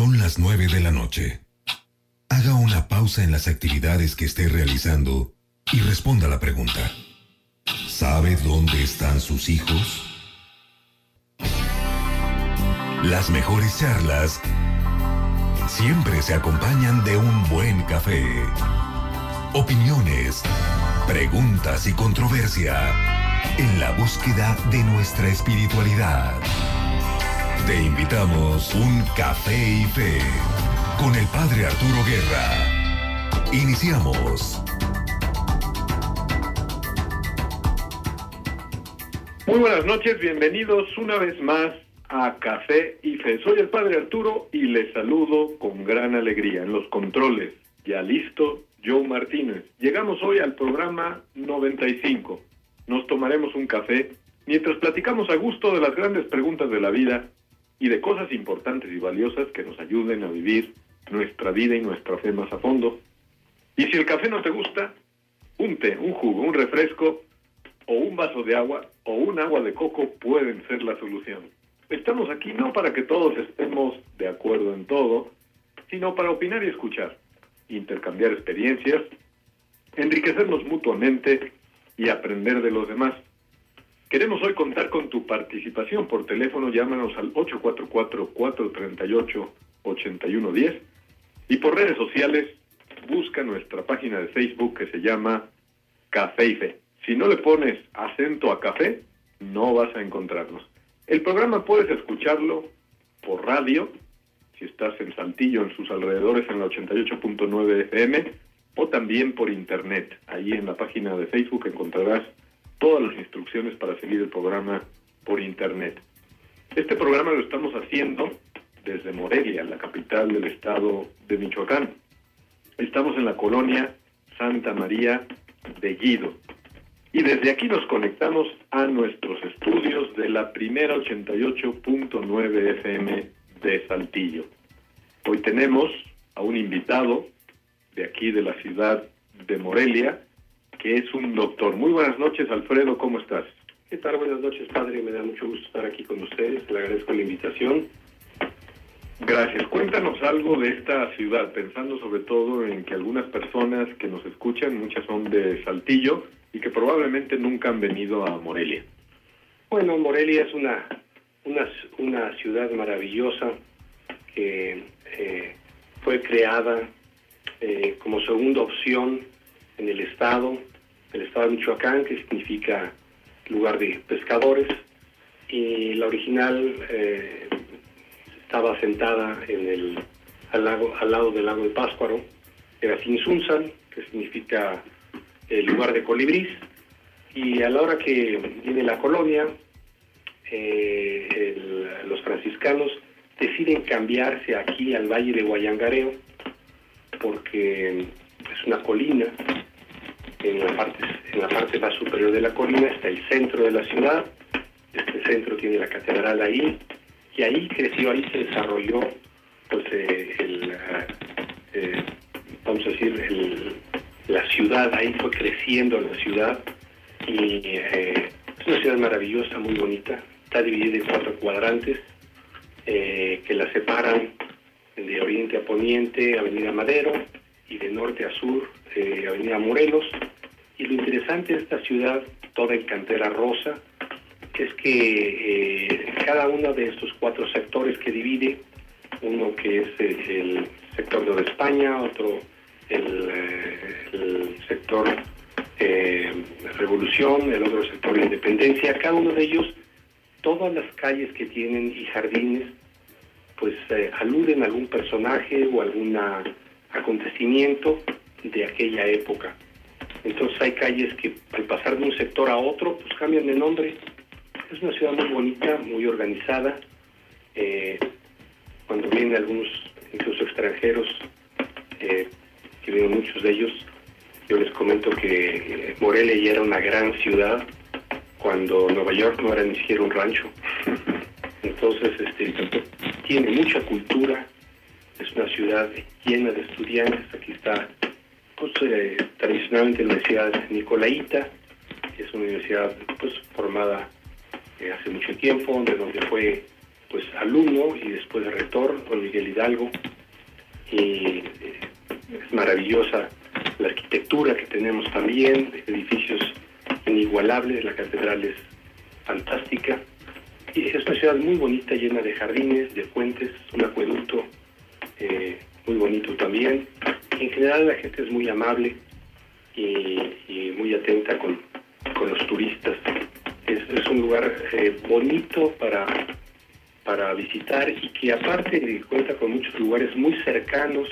Son las 9 de la noche. Haga una pausa en las actividades que esté realizando y responda la pregunta. ¿Sabe dónde están sus hijos? Las mejores charlas siempre se acompañan de un buen café. Opiniones, preguntas y controversia en la búsqueda de nuestra espiritualidad. Te invitamos un café y fe con el padre Arturo Guerra. Iniciamos. Muy buenas noches, bienvenidos una vez más a Café y Fe. Soy el padre Arturo y les saludo con gran alegría en los controles. Ya listo, Joe Martínez. Llegamos hoy al programa 95. Nos tomaremos un café mientras platicamos a gusto de las grandes preguntas de la vida y de cosas importantes y valiosas que nos ayuden a vivir nuestra vida y nuestra fe más a fondo. Y si el café no te gusta, un té, un jugo, un refresco o un vaso de agua o un agua de coco pueden ser la solución. Estamos aquí no para que todos estemos de acuerdo en todo, sino para opinar y escuchar, intercambiar experiencias, enriquecernos mutuamente y aprender de los demás. Queremos hoy contar con tu participación por teléfono, llámanos al 844-438-8110 y por redes sociales busca nuestra página de Facebook que se llama Café y Fe. Si no le pones acento a café, no vas a encontrarnos. El programa puedes escucharlo por radio, si estás en Saltillo, en sus alrededores, en la 88.9 FM, o también por internet. Ahí en la página de Facebook encontrarás todas las instrucciones para seguir el programa por internet. Este programa lo estamos haciendo desde Morelia, la capital del estado de Michoacán. Estamos en la colonia Santa María de Guido. Y desde aquí nos conectamos a nuestros estudios de la primera 88.9 FM de Saltillo. Hoy tenemos a un invitado de aquí de la ciudad de Morelia, que es un doctor. Muy buenas noches, Alfredo, ¿cómo estás? ¿Qué tal? Buenas noches, padre. Me da mucho gusto estar aquí con ustedes. Le agradezco la invitación. Gracias. Cuéntanos algo de esta ciudad, pensando sobre todo en que algunas personas que nos escuchan, muchas son de Saltillo, y que probablemente nunca han venido a Morelia. Bueno, Morelia es una, una, una ciudad maravillosa que eh, fue creada eh, como segunda opción en el estado, el estado de Michoacán, que significa lugar de pescadores, y la original eh, estaba sentada en el, al, lago, al lado del lago de Páscuaro, era Sinsunzan, que significa el lugar de colibrís, y a la hora que viene la colonia, eh, los franciscanos deciden cambiarse aquí al Valle de Guayangareo, porque es una colina, en la parte, en la parte más superior de la colina está el centro de la ciudad, este centro tiene la catedral ahí, y ahí creció, ahí se desarrolló, pues, eh, eh, vamos a decir, la ciudad, ahí fue creciendo la ciudad y eh, es una ciudad maravillosa, muy bonita, está dividida en cuatro cuadrantes que la separan de oriente a poniente, Avenida Madero, y de norte a sur, eh, Avenida Morelos. Y lo interesante de esta ciudad, toda en cantera rosa, es que cada uno de estos cuatro sectores que divide, uno que es el sector de España, otro el, el sector eh, revolución, el otro sector de independencia, cada uno de ellos, todas las calles que tienen y jardines, pues eh, aluden a algún personaje o algún acontecimiento de aquella época. Entonces hay calles que al pasar de un sector a otro, pues cambian de nombre. Es una ciudad muy bonita, muy organizada. Eh, cuando vienen algunos, incluso extranjeros, eh, que vienen muchos de ellos, yo les comento que eh, Morelia era una gran ciudad cuando Nueva York no era ni siquiera un rancho. Entonces, este, tiene mucha cultura, es una ciudad llena de estudiantes. Aquí está, pues, eh, tradicionalmente la Universidad Nicolaita, que es una universidad pues, formada eh, hace mucho tiempo, de donde fue pues alumno y después rector con Miguel Hidalgo. Y eh, es maravillosa la arquitectura que tenemos también, edificios inigualables, la catedral es fantástica. Y es una ciudad muy bonita, llena de jardines, de puentes, un acueducto eh, muy bonito también. En general la gente es muy amable y, muy atenta con, los turistas. Es, un lugar eh, bonito para, para visitar y que aparte cuenta con muchos lugares muy cercanos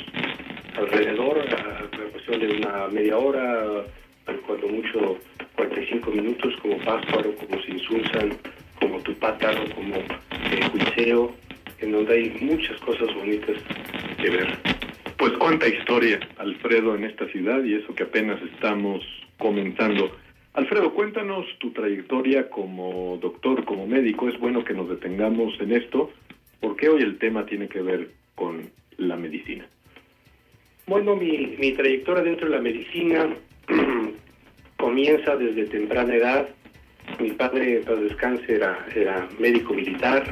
alrededor, a, cuestión de una media hora, cuando mucho 45 minutos, como Pásparo, como Sinsunzan, como Tupátaro, como eh, en donde hay muchas cosas bonitas que ver. Pues cuánta historia, Alfredo, en esta ciudad y eso que apenas estamos comenzando. Alfredo, cuéntanos tu trayectoria como doctor, como médico. Es bueno que nos detengamos en esto, porque hoy el tema tiene que ver con la medicina. Bueno, mi, mi trayectoria dentro de la medicina comienza desde temprana edad. Mi padre, para descanse, era, era médico militar.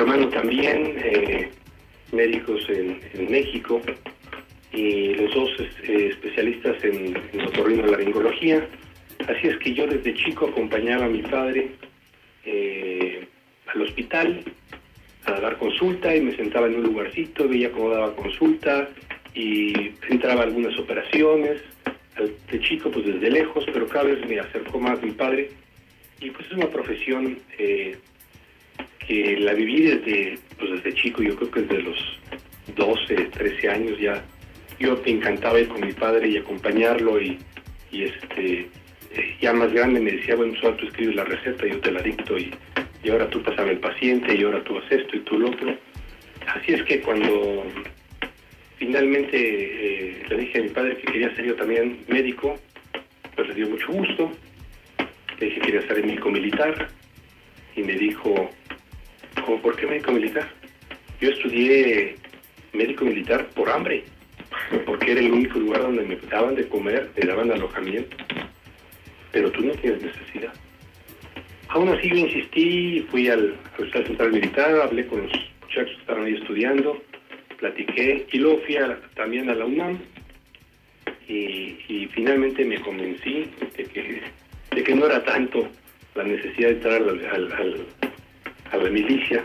Hermano también, eh, médicos en, México. Y los dos eh, especialistas en, en laringología. Así es que yo desde chico acompañaba a mi padre eh, al hospital a dar consulta y me sentaba en un lugarcito, veía cómo daba consulta y entraba algunas operaciones de chico pues desde lejos, pero cada vez me acercó más mi padre y pues es una profesión eh, que la viví desde, pues desde chico, yo creo que desde los 12, 13 años ya. Yo me encantaba ir con mi padre y acompañarlo y, y este ya más grande me decía, bueno, solo tú escribes la receta, yo te la dicto y, y ahora tú pasas el paciente y ahora tú haces esto y tú lo otro. Así es que cuando Finalmente eh, le dije a mi padre que quería ser yo también médico, pues le dio mucho gusto. Le dije que quería ser médico militar y me dijo, ¿cómo por qué médico militar? Yo estudié médico militar por hambre, porque era el único lugar donde me daban de comer, me daban alojamiento. Pero tú no tienes necesidad. Aún así yo insistí, fui al, Hospital Central Militar, hablé con los muchachos que estaban ahí estudiando, platiqué y luego fui también a la UNAM y, finalmente me convencí de que, de que no era tanto la necesidad de entrar al, a la milicia,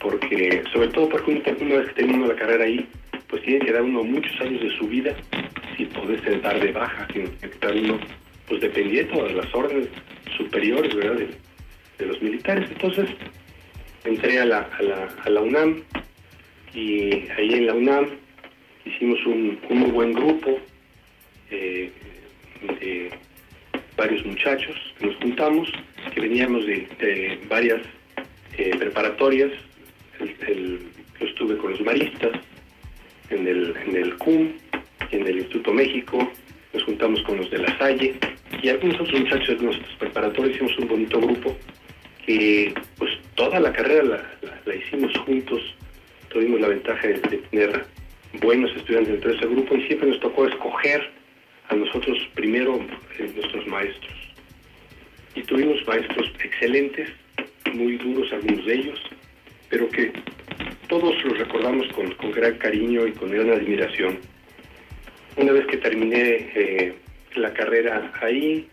porque sobre todo porque una vez que termina la carrera ahí, pues tiene que dar uno muchos años de su vida sin poder dar de baja, sin estar uno pues dependiendo de las órdenes superiores ¿verdad? De, los militares. Entonces entré a la, a la, a la UNAM, y ahí en la UNAM hicimos un, muy buen grupo eh, de varios muchachos que nos juntamos, que veníamos de, varias eh, preparatorias. yo estuve con los maristas en el, en el CUM en el Instituto México, nos juntamos con los de la Salle y algunos otros muchachos de nuestros preparatorios hicimos un bonito grupo que pues toda la carrera la hicimos juntos tuvimos la ventaja de, tener buenos estudiantes dentro de ese grupo y siempre nos tocó escoger a nosotros primero eh, nuestros maestros. Y tuvimos maestros excelentes, muy duros algunos de ellos, pero que todos los recordamos con, gran cariño y con gran admiración. Una vez que terminé eh, la carrera ahí,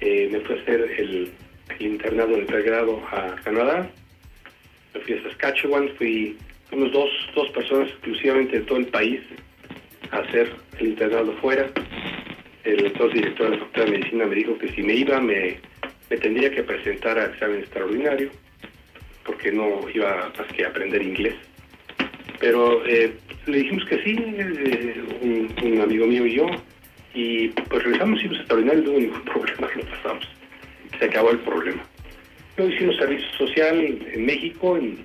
eh, me fui a hacer el, el internado de pregrado a Canadá, me fui a Saskatchewan, fui Fuimos dos, dos personas exclusivamente de todo el país a hacer el internado fuera. El entonces director de la Facultad de Medicina me dijo que si me iba me, tendría que presentar a examen extraordinario porque no iba más que aprender inglés. Pero eh, le dijimos que sí, eh, un, amigo mío y yo, y pues realizamos hicimos extraordinario, no hubo ningún problema, lo pasamos. Se acabó el problema. Luego hicimos servicio social en México, en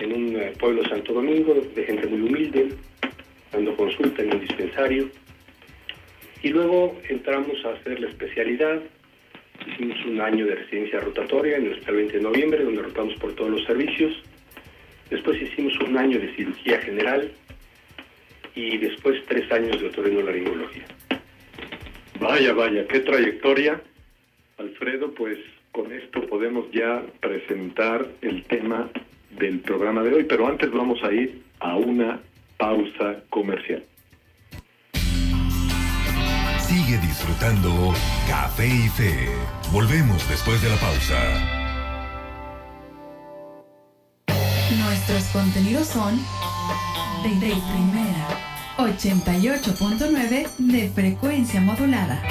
en un eh, pueblo Santo Domingo de gente muy humilde, dando consulta en un dispensario. Y luego entramos a hacer la especialidad. Hicimos un año de residencia rotatoria en el Hospital 20 de Noviembre, donde rotamos por todos los servicios. Después hicimos un año de cirugía general y después tres años de otorrinolaringología. Vaya, vaya, qué trayectoria. Alfredo, pues con esto podemos ya presentar el tema del programa de hoy, pero antes vamos a ir a una pausa comercial. Disfrutando Café y Fe. Volvemos después de la pausa. Nuestros contenidos son de, primera 88.9 de frecuencia modulada.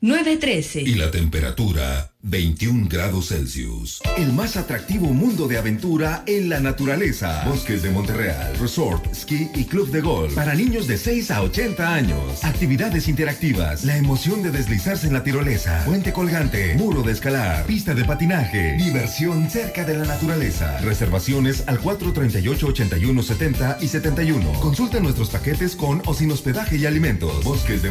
913. Y la temperatura 21 grados Celsius. El más atractivo mundo de aventura en la naturaleza. Bosques de Monterreal, Resort, Ski y Club de Golf. Para niños de 6 a 80 años. Actividades interactivas. La emoción de deslizarse en la tirolesa. Puente colgante. Muro de escalar. Pista de patinaje. Diversión cerca de la naturaleza. Reservaciones al 438 81 70 y 71. Consulta nuestros paquetes con o sin hospedaje y alimentos. Bosques de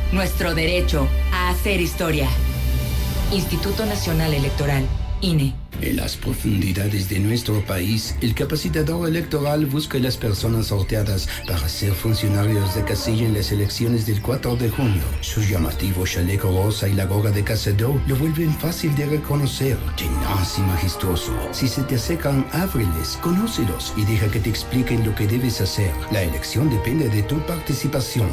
Nuestro derecho a hacer historia. Instituto Nacional Electoral. INE. En las profundidades de nuestro país, el capacitador electoral busca a las personas sorteadas para ser funcionarios de casilla en las elecciones del 4 de junio. Su llamativo chaleco rosa y la gorra de cazador lo vuelven fácil de reconocer, tenaz y majestuoso. Si se te acercan, ábreles, conócelos y deja que te expliquen lo que debes hacer. La elección depende de tu participación.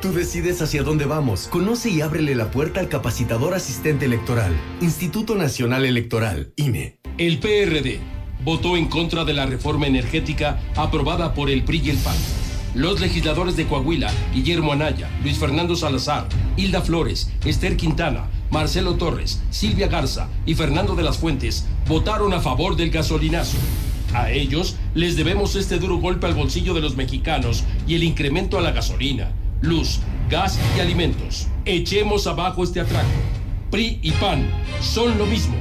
Tú decides hacia dónde vamos. Conoce y ábrele la puerta al capacitador asistente electoral. Instituto Nacional Electoral, INE. El PRD votó en contra de la reforma energética aprobada por el PRI y el PAN. Los legisladores de Coahuila, Guillermo Anaya, Luis Fernando Salazar, Hilda Flores, Esther Quintana, Marcelo Torres, Silvia Garza y Fernando de las Fuentes votaron a favor del gasolinazo. A ellos les debemos este duro golpe al bolsillo de los mexicanos y el incremento a la gasolina luz, gas y alimentos. Echemos abajo este atraco. PRI y PAN son lo mismo.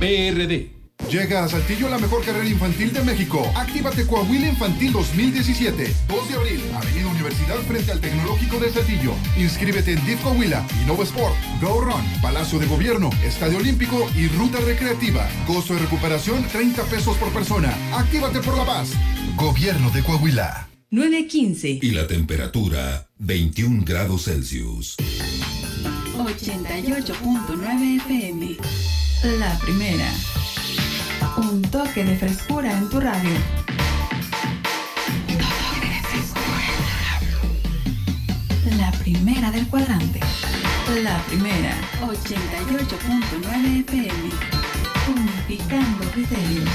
PRD. Llega a Saltillo la mejor carrera infantil de México. Actívate Coahuila Infantil 2017. 2 de abril, Avenida Universidad frente al Tecnológico de Saltillo. Inscríbete en DIF Coahuila, Innova Sport, Go Run, Palacio de Gobierno, Estadio Olímpico y Ruta Recreativa. Costo de recuperación 30 pesos por persona. Actívate por la paz. Gobierno de Coahuila. 915. Y la temperatura 21 grados Celsius. 88.9 FM. La primera. Un toque de frescura en tu radio. Un toque de frescura. La primera del cuadrante. La primera. 88.9 FM. Unificando criterios.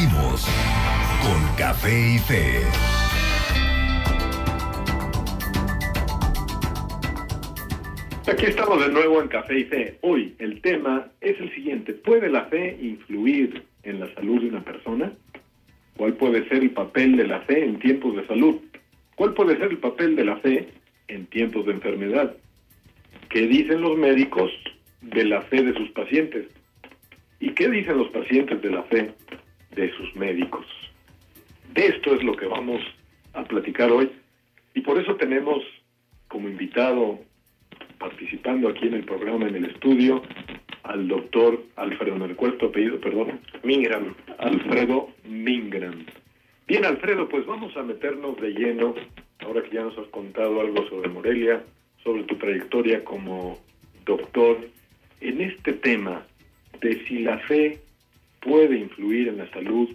Seguimos con Café y Fe. Aquí estamos de nuevo en Café y Fe. Hoy el tema es el siguiente. ¿Puede la fe influir en la salud de una persona? ¿Cuál puede ser el papel de la fe en tiempos de salud? ¿Cuál puede ser el papel de la fe en tiempos de enfermedad? ¿Qué dicen los médicos de la fe de sus pacientes? ¿Y qué dicen los pacientes de la fe de sus médicos? De esto es lo que vamos a platicar hoy. Y por eso tenemos como invitado participando aquí en el programa, en el estudio, al doctor Alfredo tu apellido, perdón. Mingram. Alfredo Mingram. Bien, Alfredo, pues vamos a meternos de lleno, ahora que ya nos has contado algo sobre Morelia, sobre tu trayectoria como doctor, en este tema de si la fe puede influir en la salud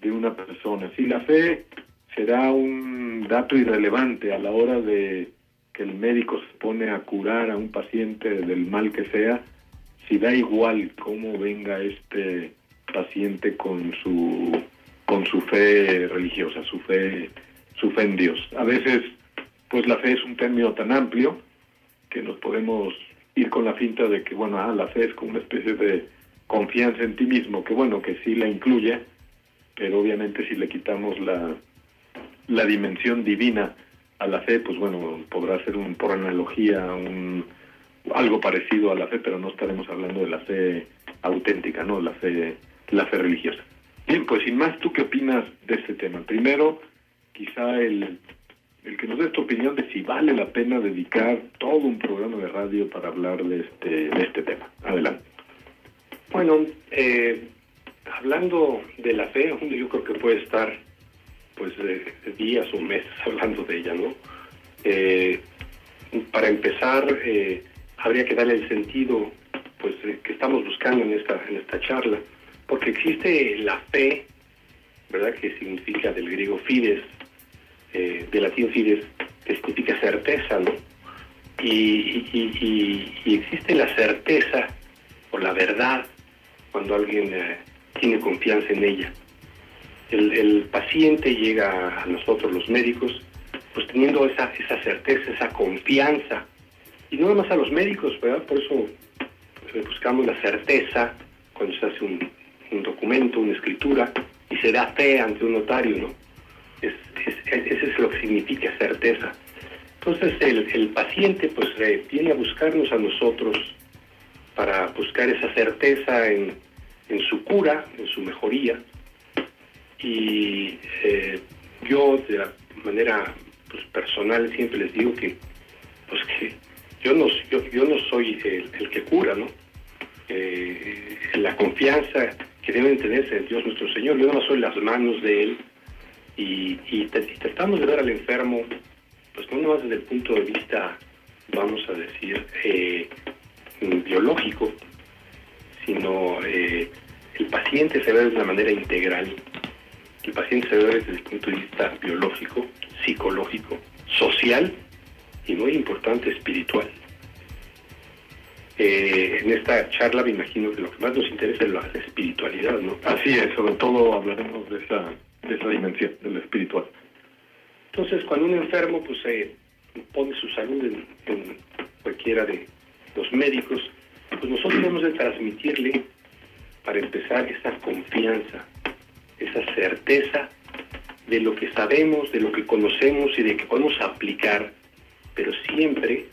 de una persona, si la fe será un dato irrelevante a la hora de que el médico se pone a curar a un paciente del mal que sea, si da igual cómo venga este paciente con su con su fe religiosa, su fe su fe en Dios. A veces pues la fe es un término tan amplio que nos podemos ir con la finta de que bueno, ah, la fe es como una especie de confianza en ti mismo, que bueno, que sí la incluye, pero obviamente si le quitamos la la dimensión divina a la fe, pues bueno, podrá ser un, por analogía un, algo parecido a la fe, pero no estaremos hablando de la fe auténtica, no la fe, la fe religiosa. Bien, pues sin más, ¿tú qué opinas de este tema? Primero, quizá el, el que nos dé tu opinión de si vale la pena dedicar todo un programa de radio para hablar de este, de este tema. Adelante. Bueno, eh, hablando de la fe, yo creo que puede estar pues días o meses hablando de ella, ¿no? Eh, para empezar, eh, habría que darle el sentido pues que estamos buscando en esta en esta charla, porque existe la fe, ¿verdad? Que significa del griego fides, eh, del latín fides, que significa certeza, ¿no? Y, y, existe la certeza o la verdad cuando alguien eh, tiene confianza en ella. El, paciente llega a nosotros los médicos pues teniendo esa, esa certeza, esa confianza. Y no nada más a los médicos, ¿verdad? Por eso pues, buscamos la certeza cuando se hace un, un, documento, una escritura, y se da fe ante un notario, ¿no? Es, eso es lo que significa certeza. Entonces el, el paciente pues eh, viene a buscarnos a nosotros para buscar esa certeza en, en su cura, en su mejoría. Y eh, yo de manera pues, personal siempre les digo que pues que yo no yo, no soy el, que cura no eh, la confianza que deben tenerse en Dios nuestro Señor. Yo no soy las manos de él. Y, y, tratamos de ver al enfermo pues no más desde el punto de vista vamos a decir eh, biológico sino eh, el paciente se ve de una manera integral el paciente se ve desde el punto de vista biológico psicológico, social y muy importante espiritual. Eh, en esta charla me imagino que lo que más nos interesa es la, espiritualidad, ¿no? Así es, sobre todo hablaremos de esa, de esa dimensión, de lo espiritual. Entonces, cuando un enfermo pues eh, pone su salud en, en, cualquiera de los médicos, pues nosotros debemos de transmitirle, para empezar, esa confianza, esa certeza de lo que sabemos, de lo que conocemos y de que podemos aplicar, pero siempre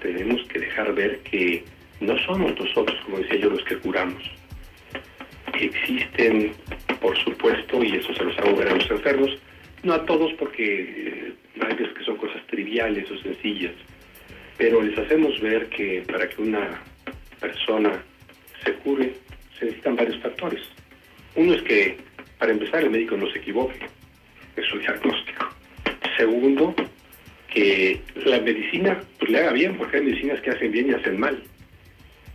tenemos que dejar ver que no somos nosotros, como decía yo, los que curamos. Existen, por supuesto, y eso se los hago ver a los enfermos, no a todos porque eh, hay veces que son cosas triviales o sencillas, pero les hacemos ver que para que una persona se cure se necesitan varios factores. Uno es que, para empezar, el médico no se equivoque es su diagnóstico. Segundo, que la medicina pues, le haga bien, porque hay medicinas que hacen bien y hacen mal.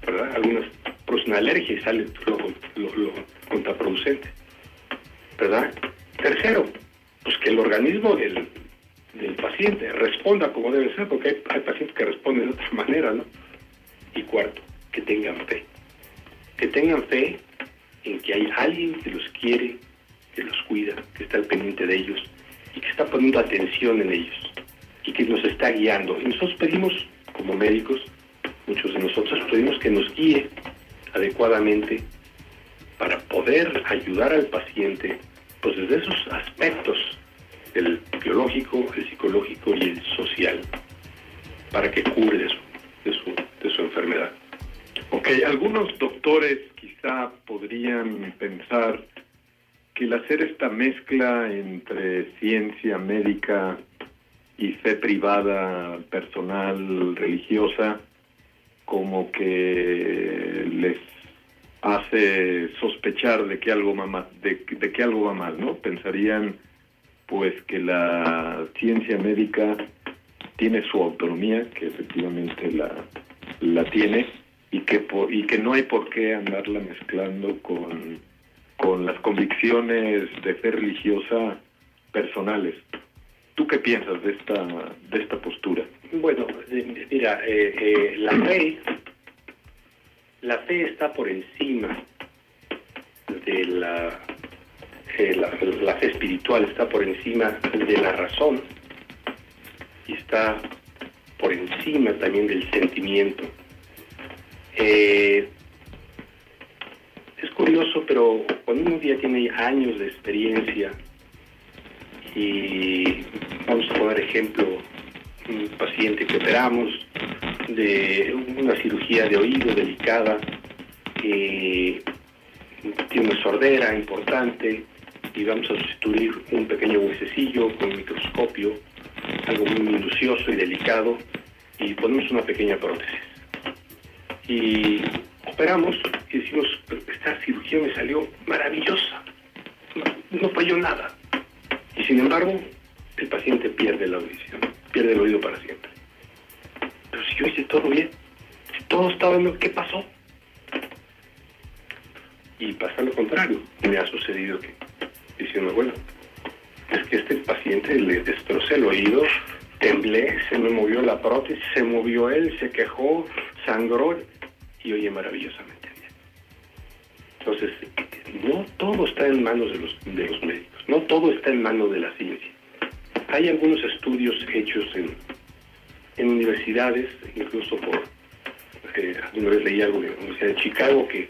¿verdad? Algunas producen alergia y sale lo, lo, contraproducente. ¿verdad? Tercero, pues que el organismo del, del paciente responda como debe ser, porque hay, hay, pacientes que responden de otra manera, ¿no? Y cuarto, que tengan fe. Que tengan fe en que hay alguien que los quiere que los cuida, que está al pendiente de ellos y que está poniendo atención en ellos y que nos está guiando. Y nosotros pedimos, como médicos, muchos de nosotros pedimos que nos guíe adecuadamente para poder ayudar al paciente, pues desde esos aspectos, el biológico, el psicológico y el social, para que cure de su, de su, de su enfermedad. Ok, algunos doctores quizá podrían pensar que el hacer esta mezcla entre ciencia médica y fe privada, personal, religiosa, como que les hace sospechar de que algo va de, de que algo va mal, ¿no? Pensarían pues que la ciencia médica tiene su autonomía, que efectivamente la, la tiene, y que, y que no hay por qué andarla mezclando con con las convicciones de fe religiosa personales. ¿Tú qué piensas de esta de esta postura? Bueno, eh, mira, eh, eh, la fe la fe está por encima de la, la, fe espiritual está por encima de la razón y está por encima también del sentimiento. Eh, es curioso, pero cuando uno ya tiene años de experiencia y vamos a poner ejemplo, un paciente que operamos, de una cirugía de oído delicada, tiene una sordera importante y vamos a sustituir un pequeño huesecillo con microscopio, algo muy minucioso y delicado, y ponemos una pequeña prótesis. Y operamos y decimos, esta cirugía me salió maravillosa, no falló nada. Y sin embargo, el paciente pierde la audición, pierde el oído para siempre. Pero si yo hice todo bien, si todo estaba bien, ¿qué pasó? Y pasa lo contrario. Me ha sucedido que, diciendo, bueno, es que este paciente le destrocé el oído, temblé, se me movió la prótesis, se movió él, se quejó, sangró y oye maravillosamente bien. Entonces, no todo está en manos de los, de los médicos, no todo está en manos de la ciencia. Hay algunos estudios hechos en, en universidades, incluso por, eh, una vez leí algo de la Universidad de Chicago, que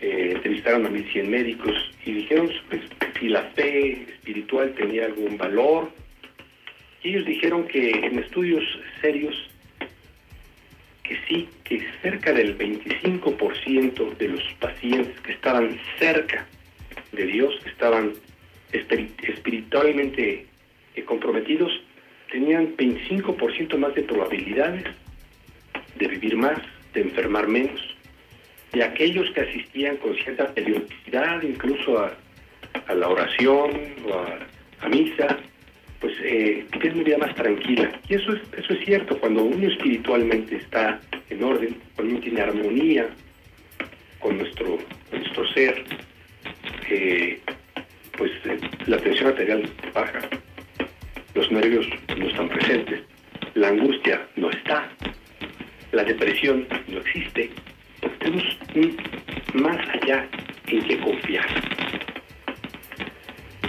entrevistaron a 1.100 médicos y dijeron pues, si la fe espiritual tenía algún valor. Y ellos dijeron que en estudios serios, que sí, que cerca del 25% de los pacientes que estaban cerca de Dios, que estaban espiritualmente eh, comprometidos, tenían 25% más de probabilidades de vivir más, de enfermar menos. Y aquellos que asistían con cierta periodicidad, incluso a, la oración o a, misa, pues eh, tienen una vida más tranquila. Y eso es, eso es cierto, cuando uno espiritualmente está en orden, cuando uno tiene armonía con nuestro, nuestro ser, eh, pues eh, la tensión arterial baja, los nervios no están presentes, la angustia no está, la depresión no existe, tenemos más allá en que confiar.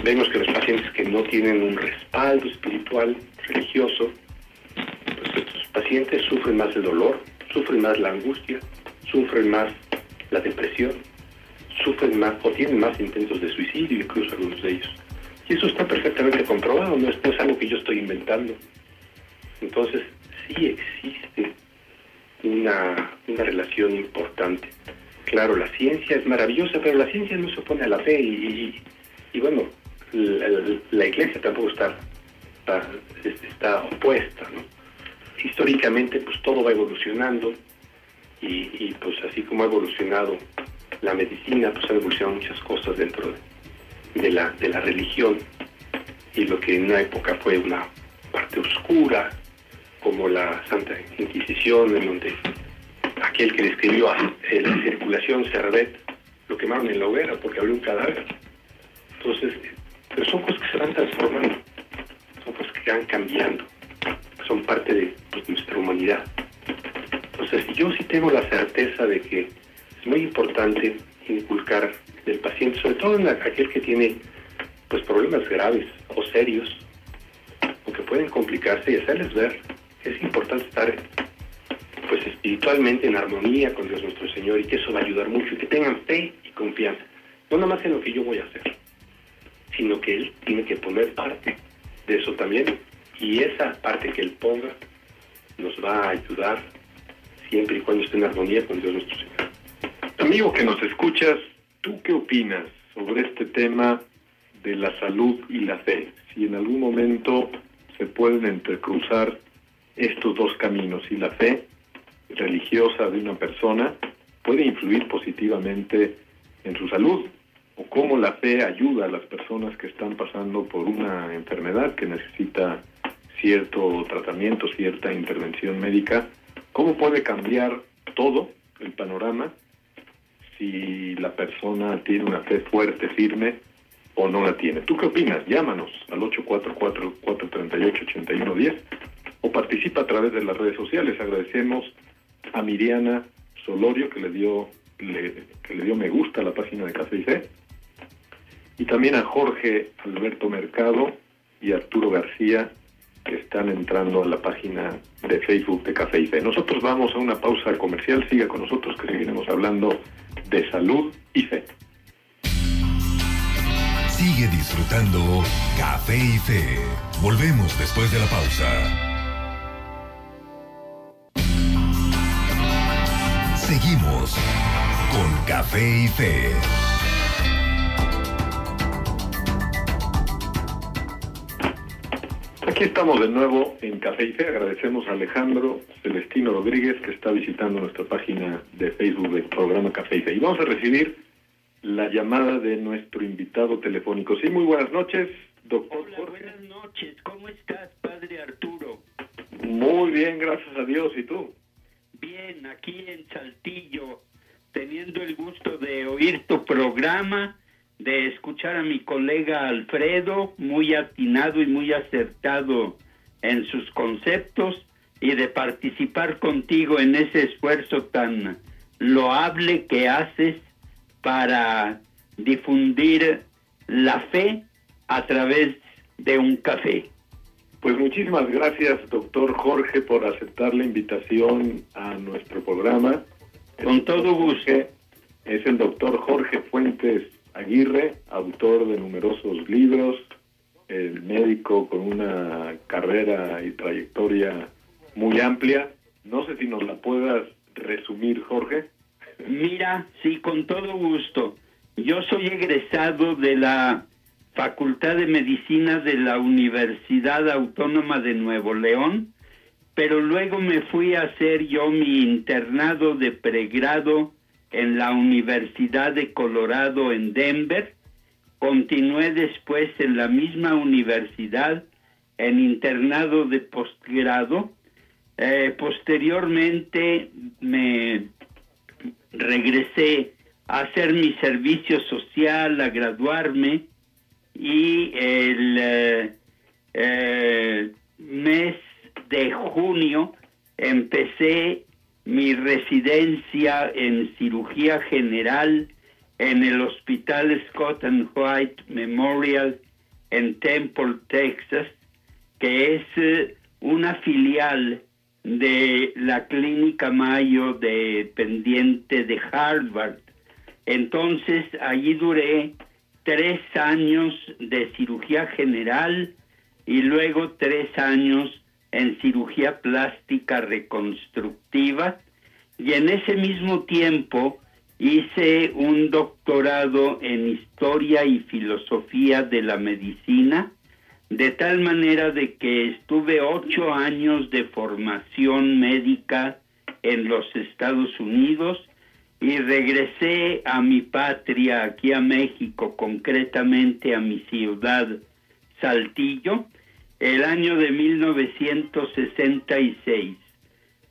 Vemos que los pacientes que no tienen un respaldo espiritual, religioso, pues pacientes sufren más el dolor, sufren más la angustia, sufren más la depresión, sufren más o tienen más intentos de suicidio, incluso algunos de ellos. Y eso está perfectamente comprobado, no es, algo que yo estoy inventando. Entonces, sí existe una, una relación importante. Claro, la ciencia es maravillosa, pero la ciencia no se opone a la fe y, y, bueno, la, iglesia tampoco está, está, está opuesta, ¿no? Históricamente, pues todo va evolucionando y, y, pues así como ha evolucionado la medicina, pues ha evolucionado muchas cosas dentro de de la, de la religión y lo que en una época fue una parte oscura, como la Santa Inquisición, en donde aquel que describió a la circulación Cervet lo quemaron en la hoguera porque había un cadáver. Entonces, pero son cosas que se van transformando, son cosas que van cambiando, son parte de pues, nuestra humanidad. Entonces, yo sí tengo la certeza de que es muy importante inculcar del paciente, sobre todo en aquel que tiene pues problemas graves o serios, o que pueden complicarse y hacerles ver es importante estar pues espiritualmente en armonía con Dios nuestro Señor y que eso va a ayudar mucho y que tengan fe y confianza, no nada más en lo que yo voy a hacer, sino que Él tiene que poner parte de eso también y esa parte que Él ponga nos va a ayudar siempre y cuando esté en armonía con Dios nuestro Señor. Amigo que nos escuchas, ¿Tú qué opinas sobre este tema de la salud y la fe? Si en algún momento se pueden entrecruzar estos dos caminos y la fe religiosa de una persona puede influir positivamente en su salud o cómo la fe ayuda a las personas que están pasando por una enfermedad que necesita cierto tratamiento, cierta intervención médica, cómo puede cambiar todo el panorama si la persona tiene una fe fuerte, firme o no la tiene. ¿Tú qué opinas? Llámanos al 844-438-8110 o participa a través de las redes sociales. Agradecemos a Miriana Solorio que le dio que le dio me gusta a la página de Café y Fe y también a Jorge Alberto Mercado y Arturo García que están entrando a la página de Facebook de Café y Fe. Nosotros vamos a una pausa comercial, siga con nosotros que seguiremos hablando de salud y fe. Sigue disfrutando Café y Fe. Volvemos después de la pausa. Seguimos con Café y Fe. Aquí estamos de nuevo en Café y Fe. Agradecemos a Alejandro Celestino Rodríguez que está visitando nuestra página de Facebook del programa Café y Fe. Y vamos a recibir la llamada de nuestro invitado telefónico. Sí, muy buenas noches, doctor. Hola, buenas noches. ¿Cómo estás, padre Arturo? Muy bien, gracias a Dios. ¿Y tú? Bien, aquí en Saltillo, teniendo el gusto de oír tu programa, de escuchar a mi colega Alfredo, muy atinado y muy acertado en sus conceptos, y de participar contigo en ese esfuerzo tan loable que haces para difundir la fe a través de un café. Pues muchísimas gracias, doctor Jorge, por aceptar la invitación a nuestro programa. Con todo gusto. Es el doctor Jorge Fuentes Aguirre, autor de numerosos libros, el médico con una carrera y trayectoria muy amplia. No sé si nos la puedas resumir, Jorge. Mira, sí, con todo gusto. Yo soy egresado de la Facultad de Medicina de la Universidad Autónoma de Nuevo León, pero luego me fui a hacer yo mi internado de pregrado en la Universidad de Colorado en Denver. Continué después en la misma universidad en internado de posgrado. Eh, posteriormente me regresé a hacer mi servicio social, a graduarme y el eh, eh, mes de junio empecé mi residencia en cirugía general en el Hospital Scott and White Memorial en Temple, Texas, que es eh, una filial de la Clínica Mayo dependiente de Harvard. Entonces allí duré tres años de cirugía general y luego tres años en cirugía plástica reconstructiva. Y en ese mismo tiempo hice un doctorado en historia y filosofía de la medicina de tal manera de que estuve ocho años de formación médica en los Estados Unidos y regresé a mi patria, aquí a México, concretamente a mi ciudad Saltillo, el año de 1966.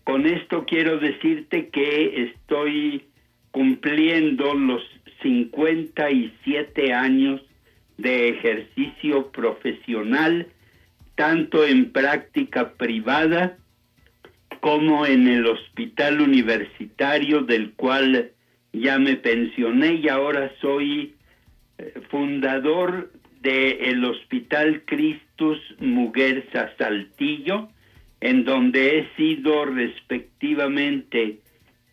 Con esto quiero decirte que estoy cumpliendo los 57 años de ejercicio profesional, tanto en práctica privada como en el hospital universitario del cual ya me pensioné y ahora soy eh, fundador del Hospital Christus Muguerza Saltillo, en donde he sido respectivamente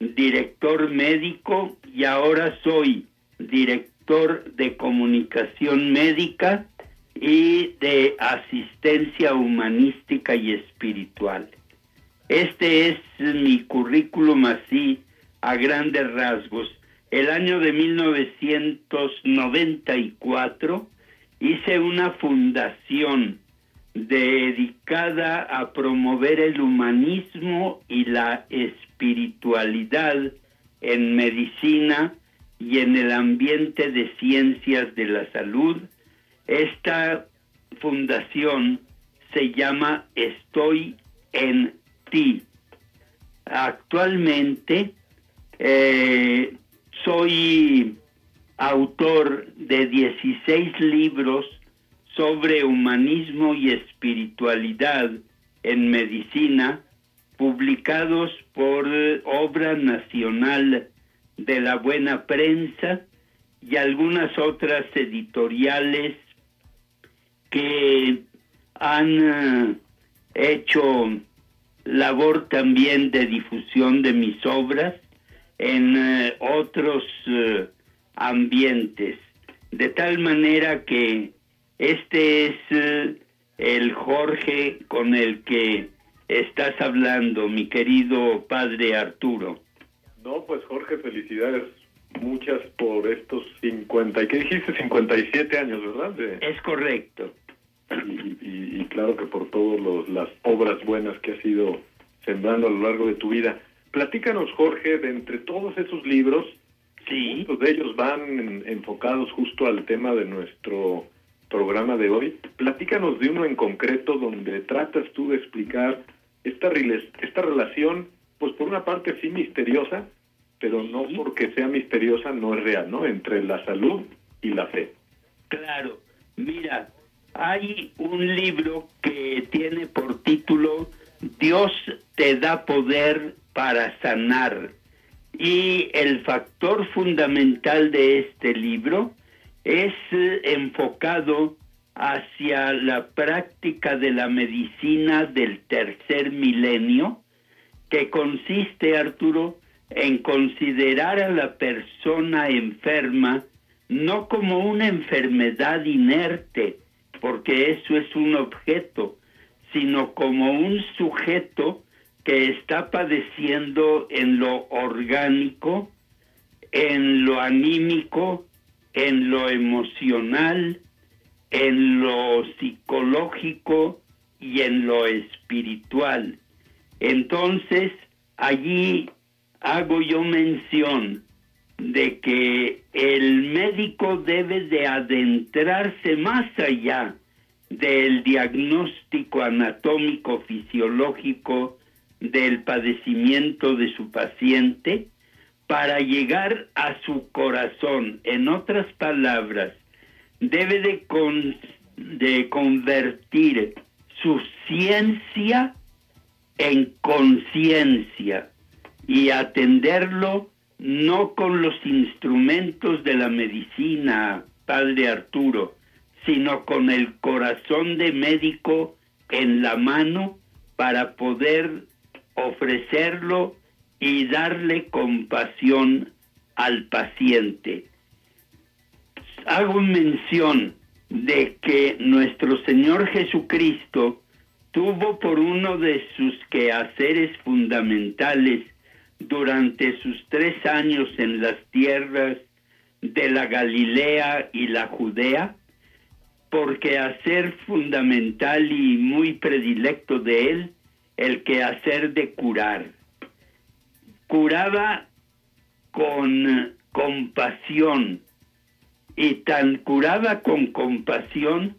director médico y ahora soy director de comunicación médica y de asistencia humanística y espiritual. Este es mi currículum así a grandes rasgos. El año de 1994 hice una fundación dedicada a promover el humanismo y la espiritualidad en medicina y en el ambiente de ciencias de la salud. Esta fundación se llama Estoy en ti. Actualmente eh, soy autor de 16 libros sobre humanismo y espiritualidad en medicina, publicados por Obra Nacional de la buena prensa y algunas otras editoriales que han eh, hecho labor también de difusión de mis obras en eh, otros eh, ambientes, de tal manera que este es el Jorge con el que estás hablando, mi querido padre Arturo. No, pues Jorge, felicidades. Muchas por estos 50, ¿qué dijiste? 57 años, ¿verdad? Es correcto. Y, y, claro que por todas las obras buenas que has ido sembrando a lo largo de tu vida. Platícanos, Jorge, de entre todos esos libros, sí. muchos de ellos van enfocados justo al tema de nuestro programa de hoy. Platícanos de uno en concreto donde tratas tú de explicar esta, esta relación, pues por una parte sí misteriosa, pero no porque sea misteriosa no es real, ¿no? Entre la salud y la fe. Claro, mira, hay un libro que tiene por título Dios te da poder para sanar. Y el factor fundamental de este libro es eh, enfocado hacia la práctica de la medicina del tercer milenio, que consiste, Arturo, en considerar a la persona enferma no como una enfermedad inerte, porque eso es un objeto, sino como un sujeto que está padeciendo en lo orgánico, en lo anímico, en lo emocional, en lo psicológico y en lo espiritual. Entonces, allí hago yo mención de que el médico debe de adentrarse más allá del diagnóstico anatómico fisiológico del padecimiento de su paciente para llegar a su corazón. En otras palabras, debe de, de convertir su ciencia en conciencia y atenderlo no con los instrumentos de la medicina, Padre Arturo, sino con el corazón de médico en la mano para poder ofrecerlo y darle compasión al paciente. Hago mención de que nuestro Señor Jesucristo tuvo por uno de sus quehaceres fundamentales durante sus tres años en las tierras de la Galilea y la Judea, porque hacer fundamental y muy predilecto de él el quehacer de curar. Curaba con compasión y tan curaba con compasión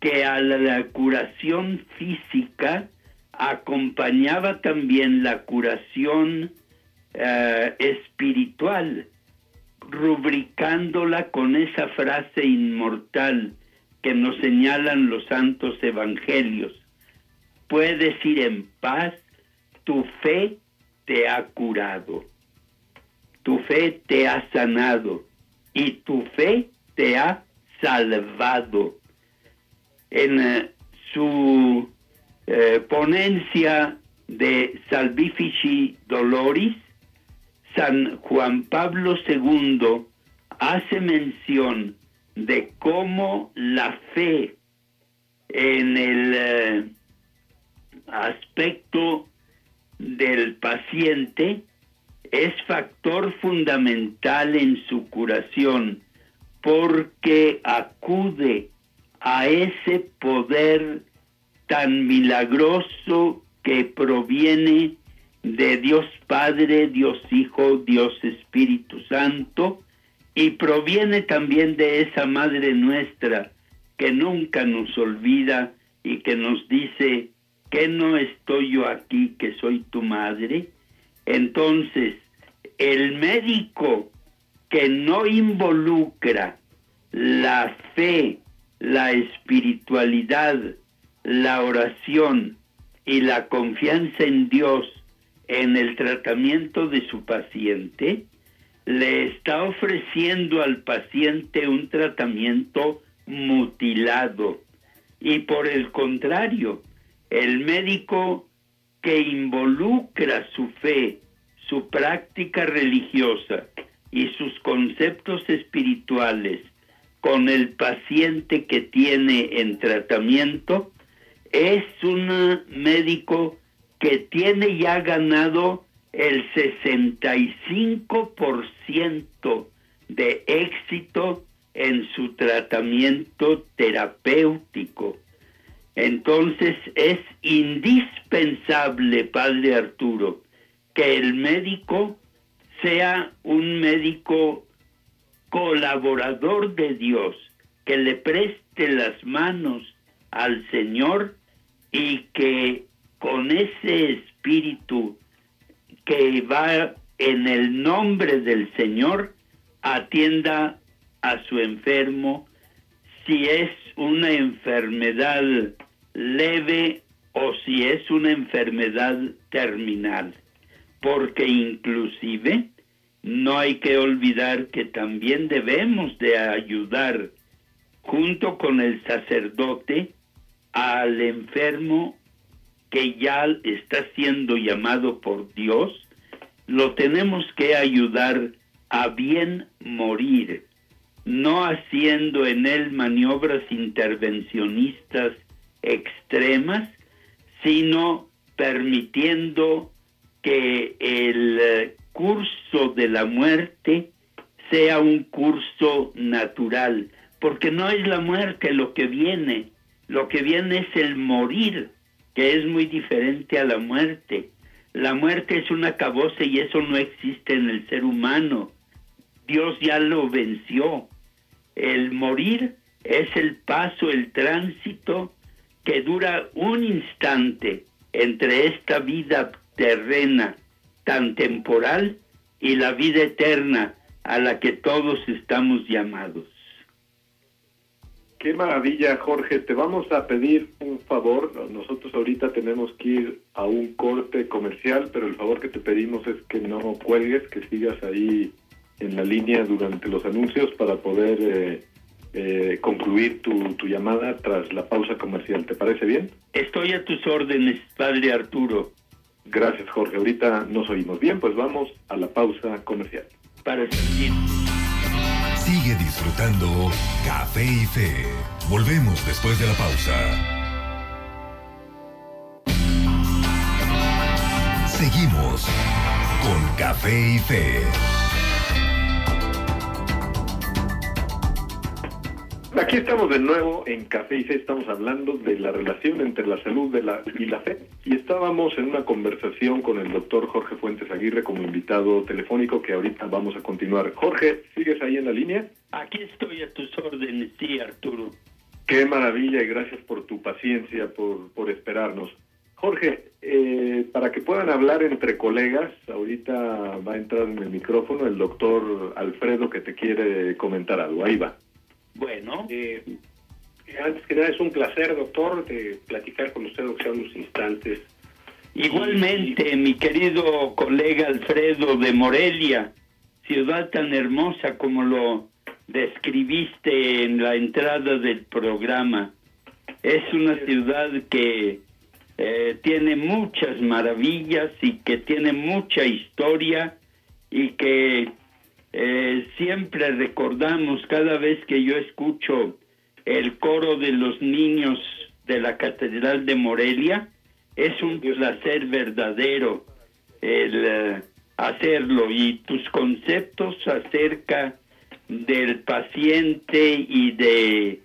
que a la curación física acompañaba también la curación eh, espiritual, rubricándola con esa frase inmortal que nos señalan los santos evangelios puedes ir en paz, tu fe te ha curado, tu fe te ha sanado y tu fe te ha salvado. En eh, su eh, ponencia de Salvifici Doloris, San Juan Pablo II hace mención de cómo la fe en el eh, aspecto del paciente es factor fundamental en su curación porque acude a ese poder tan milagroso que proviene de Dios Padre, Dios Hijo, Dios Espíritu Santo, y proviene también de esa Madre nuestra que nunca nos olvida y que nos dice, ¿qué no estoy yo aquí que soy tu madre? Entonces, el médico que no involucra la fe, la espiritualidad, la oración y la confianza en Dios en el tratamiento de su paciente, le está ofreciendo al paciente un tratamiento mutilado. Y por el contrario, el médico que involucra su fe, su práctica religiosa y sus conceptos espirituales con el paciente que tiene en tratamiento, es un médico que tiene ya ganado el 65% de éxito en su tratamiento terapéutico. Entonces es indispensable, Padre Arturo, que el médico sea un médico colaborador de Dios, que le preste las manos al Señor y que con ese espíritu que va en el nombre del Señor atienda a su enfermo si es una enfermedad leve o si es una enfermedad terminal. Porque inclusive no hay que olvidar que también debemos de ayudar junto con el sacerdote al enfermo que ya está siendo llamado por Dios, lo tenemos que ayudar a bien morir, no haciendo en él maniobras intervencionistas extremas, sino permitiendo que el curso de la muerte sea un curso natural, porque no es la muerte lo que viene, lo que viene es el morir, que es muy diferente a la muerte. La muerte es una caboce y eso no existe en el ser humano. Dios ya lo venció. El morir es el paso, el tránsito que dura un instante entre esta vida terrena tan temporal y la vida eterna a la que todos estamos llamados. Qué maravilla, Jorge. Te vamos a pedir un favor. Nosotros ahorita tenemos que ir a un corte comercial, pero el favor que te pedimos es que no cuelgues, que sigas ahí en la línea durante los anuncios para poder eh, eh, concluir tu, tu llamada tras la pausa comercial. ¿Te parece bien? Estoy a tus órdenes, Padre Arturo. Gracias, Jorge. Ahorita nos oímos bien, pues vamos a la pausa comercial. Para seguir. Sigue disfrutando Café y Fe. Volvemos después de la pausa. Seguimos con Café y Fe. Aquí estamos de nuevo en Café y Fe, estamos hablando de la relación entre la salud de la, y la fe. Y estábamos en una conversación con el doctor Jorge Fuentes Aguirre como invitado telefónico que ahorita vamos a continuar. Jorge, ¿sigues ahí en la línea? Aquí estoy a tus órdenes, sí, Arturo. Qué maravilla y gracias por tu paciencia, por, por esperarnos. Jorge, eh, para que puedan hablar entre colegas, ahorita va a entrar en el micrófono el doctor Alfredo que te quiere comentar algo. Ahí va. Bueno. Eh, antes que nada es un placer, doctor, de platicar con usted, aunque sea unos instantes. Igualmente, mi querido colega Alfredo de Morelia, ciudad tan hermosa como lo describiste en la entrada del programa. Es una ciudad que eh, tiene muchas maravillas y que tiene mucha historia y que eh, siempre recordamos cada vez que yo escucho el coro de los niños de la Catedral de Morelia, es un placer verdadero el eh, hacerlo y tus conceptos acerca del paciente y de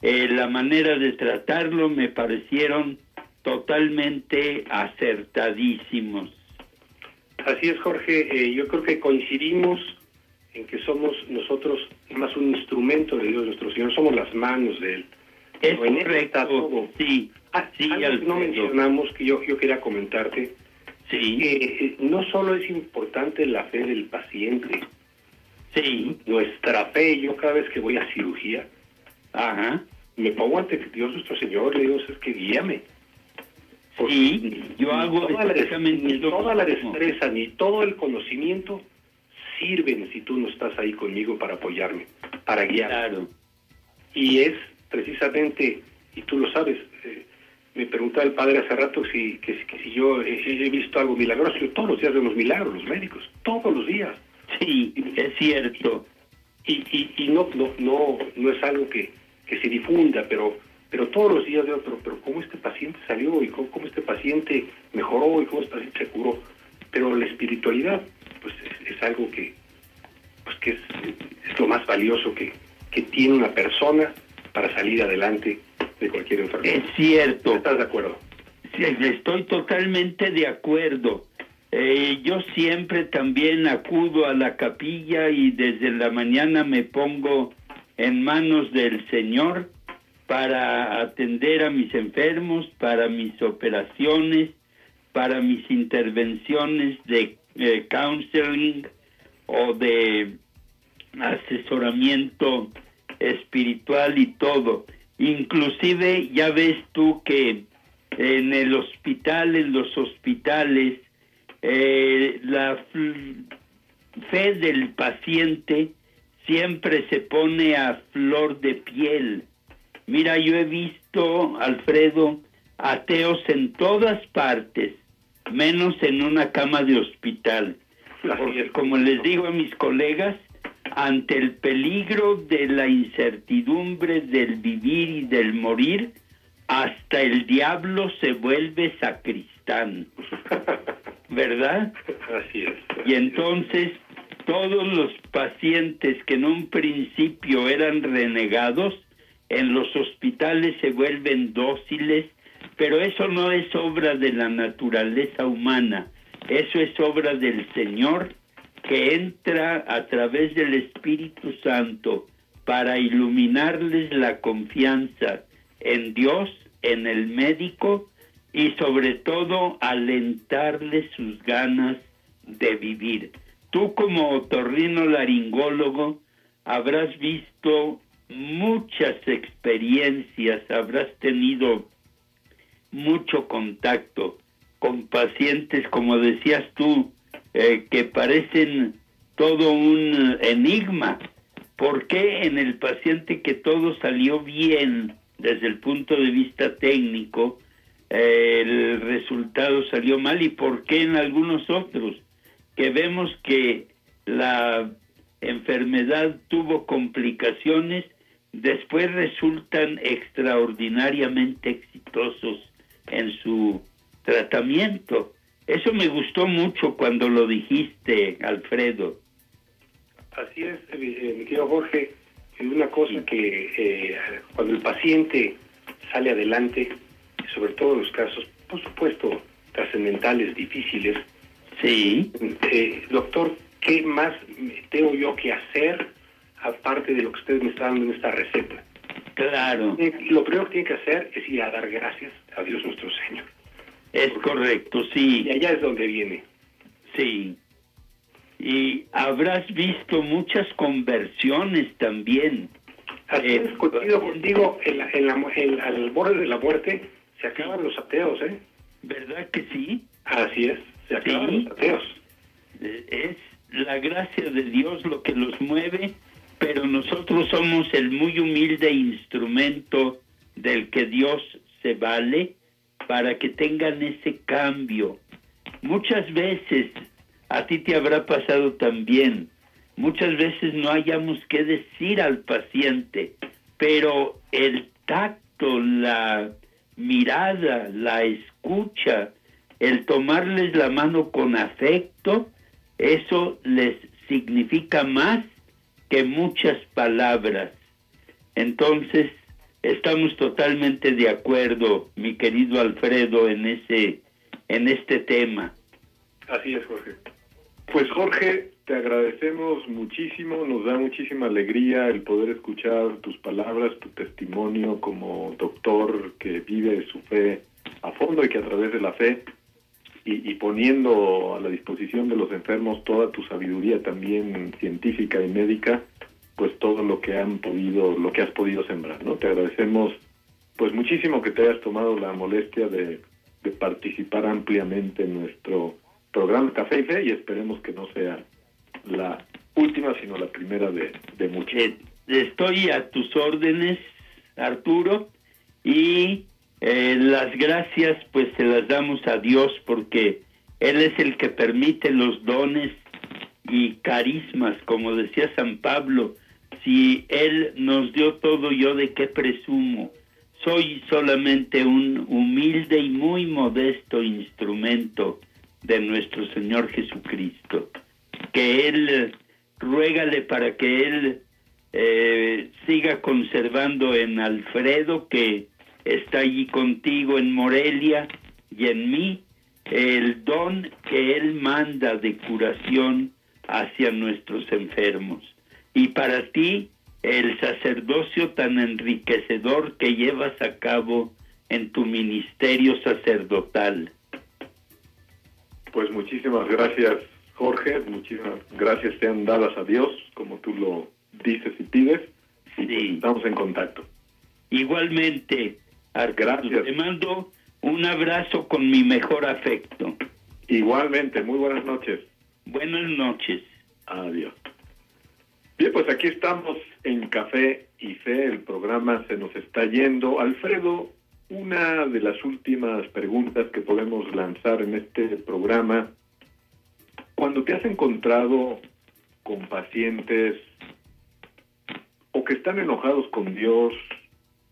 eh, la manera de tratarlo me parecieron totalmente acertadísimos. Así es, Jorge. yo creo que coincidimos en que somos nosotros más un instrumento de Dios nuestro Señor, somos las manos de Él. Es correcto, sí. Ah, sí, algo que no mencionamos que yo, yo quería comentarte, sí. que eh, no solo es importante la fe del paciente, sí. nuestra fe, yo cada vez que voy a cirugía, Ajá. me pongo ante Dios nuestro Señor, le digo, es que guíame. Sí, yo hago toda la, ni toda la destreza, ni todo el conocimiento sirven si tú no estás ahí conmigo para apoyarme, para guiar. Claro. Y es precisamente, y tú lo sabes, eh, me preguntaba el padre hace rato si, que, que si yo he, he visto algo milagroso. Yo todos los días vemos milagros, los médicos, todos los días. Sí, es cierto. Y, y, y no, no, no, no es algo que, que se difunda, pero, pero todos los días veo, pero, pero cómo este paciente salió y cómo, cómo este paciente mejoró y cómo este paciente se curó. Pero la espiritualidad pues es, algo que pues que es, lo más valioso que, que tiene una persona para salir adelante de cualquier enfermedad. Es cierto. ¿Estás de acuerdo? Sí, estoy totalmente de acuerdo. Eh, yo siempre también acudo a la capilla y desde la mañana me pongo en manos del Señor para atender a mis enfermos, para mis operaciones, para mis intervenciones de eh, counseling o de asesoramiento espiritual y todo. Inclusive ya ves tú que en el hospital, en los hospitales, eh, la fe del paciente siempre se pone a flor de piel. Mira, yo he visto, Alfredo, ateos en todas partes, menos en una cama de hospital. Porque, como les digo a mis colegas, ante el peligro de la incertidumbre del vivir y del morir, hasta el diablo se vuelve sacristán. ¿Verdad? Así es. Y entonces todos los pacientes que en un principio eran renegados, en los hospitales se vuelven dóciles, pero eso no es obra de la naturaleza humana, eso es obra del Señor que entra a través del Espíritu Santo para iluminarles la confianza en Dios, en el médico y sobre todo alentarles sus ganas de vivir. Tú como otorrino laringólogo habrás visto muchas experiencias, habrás tenido mucho contacto con pacientes, como decías tú, eh, que parecen todo un enigma. ¿Por qué en el paciente que todo salió bien desde el punto de vista técnico, eh, el resultado salió mal y por qué en algunos otros? Que vemos que la enfermedad tuvo complicaciones, después resultan extraordinariamente exitosos en su tratamiento. Eso me gustó mucho cuando lo dijiste, Alfredo. Así es, eh, eh, mi querido Jorge. Una cosa que eh, cuando el paciente sale adelante, sobre todo en los casos, por supuesto, trascendentales, difíciles, sí. doctor, ¿qué más tengo yo que hacer aparte de lo que usted me está dando en esta receta? Claro. lo primero que tiene que hacer es ir a dar gracias a Dios nuestro Señor. Es correcto, sí. Y allá es donde viene. Sí. Y habrás visto muchas conversiones también. Así eh, es, contigo, en en al borde de la muerte se acaban los ateos, ¿eh? ¿Verdad que sí? Así es, se acaban los ateos. Eh, es la gracia de Dios lo que los mueve, pero nosotros somos el muy humilde instrumento del que Dios se vale para que tengan ese cambio. Muchas veces, a ti te habrá pasado también, muchas veces no hayamos que decir al paciente, pero el tacto, la mirada, la escucha, el tomarles la mano con afecto, eso les significa más que muchas palabras. Entonces, Estamos totalmente de acuerdo, mi querido Alfredo, en ese en este tema. Así es, Jorge. Pues Jorge, te agradecemos muchísimo, nos da muchísima alegría el poder escuchar tus palabras, tu testimonio como doctor que vive su fe a fondo y que a través de la fe y, y, poniendo a la disposición de los enfermos toda tu sabiduría también científica y médica, pues todo lo que han podido, lo que has podido sembrar, ¿no? Te agradecemos pues muchísimo que te hayas tomado la molestia de, participar ampliamente en nuestro programa Café y Fe y esperemos que no sea la última, sino la primera de, de muchas. Eh, estoy a tus órdenes, Arturo, y eh, las gracias pues se las damos a Dios porque Él es el que permite los dones y carismas, como decía San Pablo, si Él nos dio todo, yo de qué presumo. Soy solamente un humilde y muy modesto instrumento de nuestro Señor Jesucristo. Que Él, ruégale para que Él eh, siga conservando en Alfredo, que está allí contigo en Morelia y en mí, el don que Él manda de curación hacia nuestros enfermos. Y para ti, el sacerdocio tan enriquecedor que llevas a cabo en tu ministerio sacerdotal. Pues muchísimas gracias, Jorge. Muchísimas gracias sean dadas a Dios, como tú lo dices y pides. Pues estamos en contacto. Igualmente, Arcadio, te mando un abrazo con mi mejor afecto. Igualmente, muy buenas noches. Buenas noches. Adiós. Bien, pues aquí estamos en Café y Fe, el programa se nos está yendo. Alfredo, una de las últimas preguntas que podemos lanzar en este programa, cuando te has encontrado con pacientes o que están enojados con Dios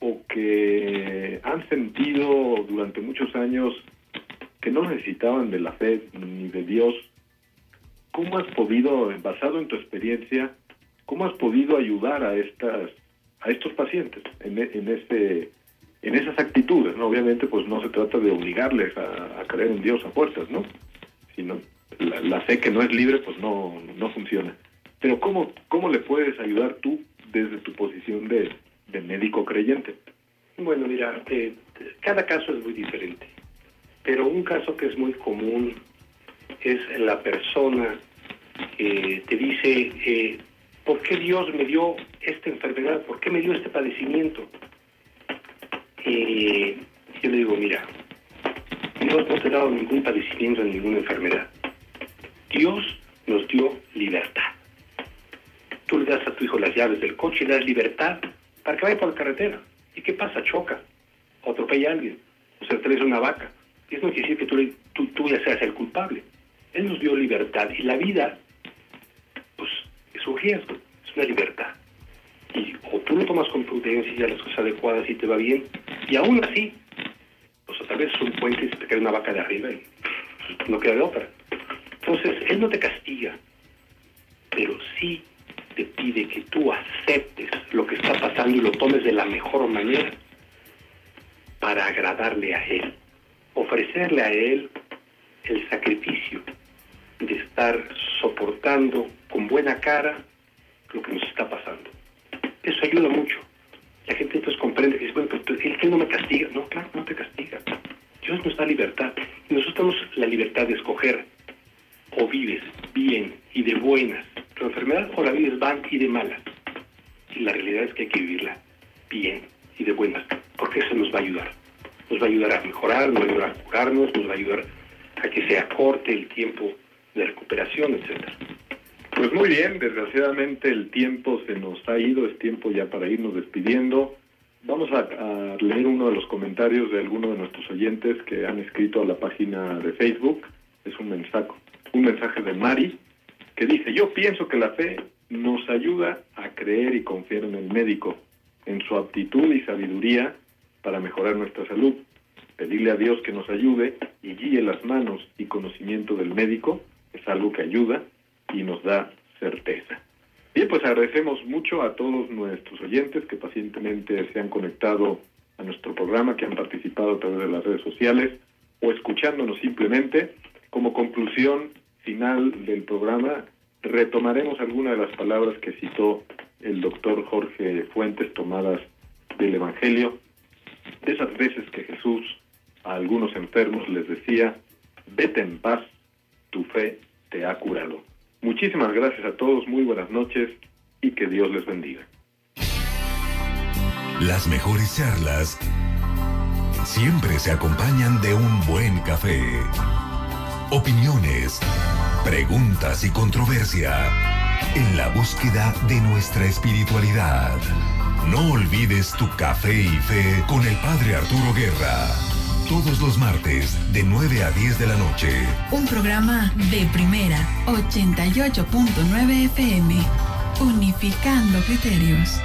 o que han sentido durante muchos años que no necesitaban de la fe ni de Dios, ¿cómo has podido, basado en tu experiencia, cómo has podido ayudar a estas a estos pacientes en, en ese en esas actitudes, ¿no? Obviamente, pues no se trata de obligarles a, creer en Dios a fuerzas, ¿no? Sino la, fe que no es libre, pues no, no funciona. Pero ¿cómo, ¿cómo le puedes ayudar tú desde tu posición de, médico creyente? Bueno, mira, eh, cada caso es muy diferente, pero un caso que es muy común es la persona que te dice, eh, ¿por qué Dios me dio esta enfermedad? ¿Por qué me dio este padecimiento? Y yo le digo, mira, Dios no te ha dado ningún padecimiento, ninguna enfermedad. Dios nos dio libertad. Tú le das a tu hijo las llaves del coche y le das libertad para que vaya por la carretera. ¿Y qué pasa? Choca, o atropella a alguien, o se atraviesa una vaca. Eso no quiere decir que tú, tú, tú ya seas el culpable. Él nos dio libertad y la vida, es un riesgo, es una libertad. Y o tú lo tomas con prudencia y las cosas adecuadas y te va bien, y aún así, pues otra vez es un puente y se te cae una vaca de arriba y no queda de otra. Entonces, Él no te castiga, pero sí te pide que tú aceptes lo que está pasando y lo tomes de la mejor manera para agradarle a Él, ofrecerle a Él el sacrificio de estar soportando con buena cara lo que nos está pasando. Eso ayuda mucho la gente entonces comprende que dice, bueno, pero él no me castiga. No, claro, no te castiga. Dios nos da libertad. Y nosotros tenemos la libertad de escoger o vives bien y de buenas la enfermedad o la vives van y de malas. Y la realidad es que hay que vivirla bien y de buenas, porque eso nos va a ayudar. Nos va a ayudar a mejorar, nos va a ayudar a curarnos, nos va a ayudar a que se acorte el tiempo de recuperación, etcétera. Pues muy bien, desgraciadamente el tiempo se nos ha ido, es tiempo ya para irnos despidiendo. Vamos a, leer uno de los comentarios de algunos de nuestros oyentes que han escrito a la página de Facebook. Es un mensaje, un mensaje de Mari que dice, yo pienso que la fe nos ayuda a creer y confiar en el médico, en su aptitud y sabiduría para mejorar nuestra salud. Pedirle a Dios que nos ayude y guíe las manos y conocimiento del médico es algo que ayuda y nos da certeza. Bien, pues agradecemos mucho a todos nuestros oyentes que pacientemente se han conectado a nuestro programa, que han participado a través de las redes sociales o escuchándonos simplemente. Como conclusión final del programa, retomaremos algunas de las palabras que citó el doctor Jorge Fuentes tomadas del Evangelio, de esas veces que Jesús a algunos enfermos les decía, vete en paz, tu fe te ha curado. Muchísimas gracias a todos, muy buenas noches y que Dios les bendiga. Las mejores charlas siempre se acompañan de un buen café. Opiniones, preguntas y controversia en la búsqueda de nuestra espiritualidad. No olvides tu café y fe con el Padre Arturo Guerra todos los martes de 9 a 10 de la noche. Un programa de primera 88.9 FM, unificando criterios.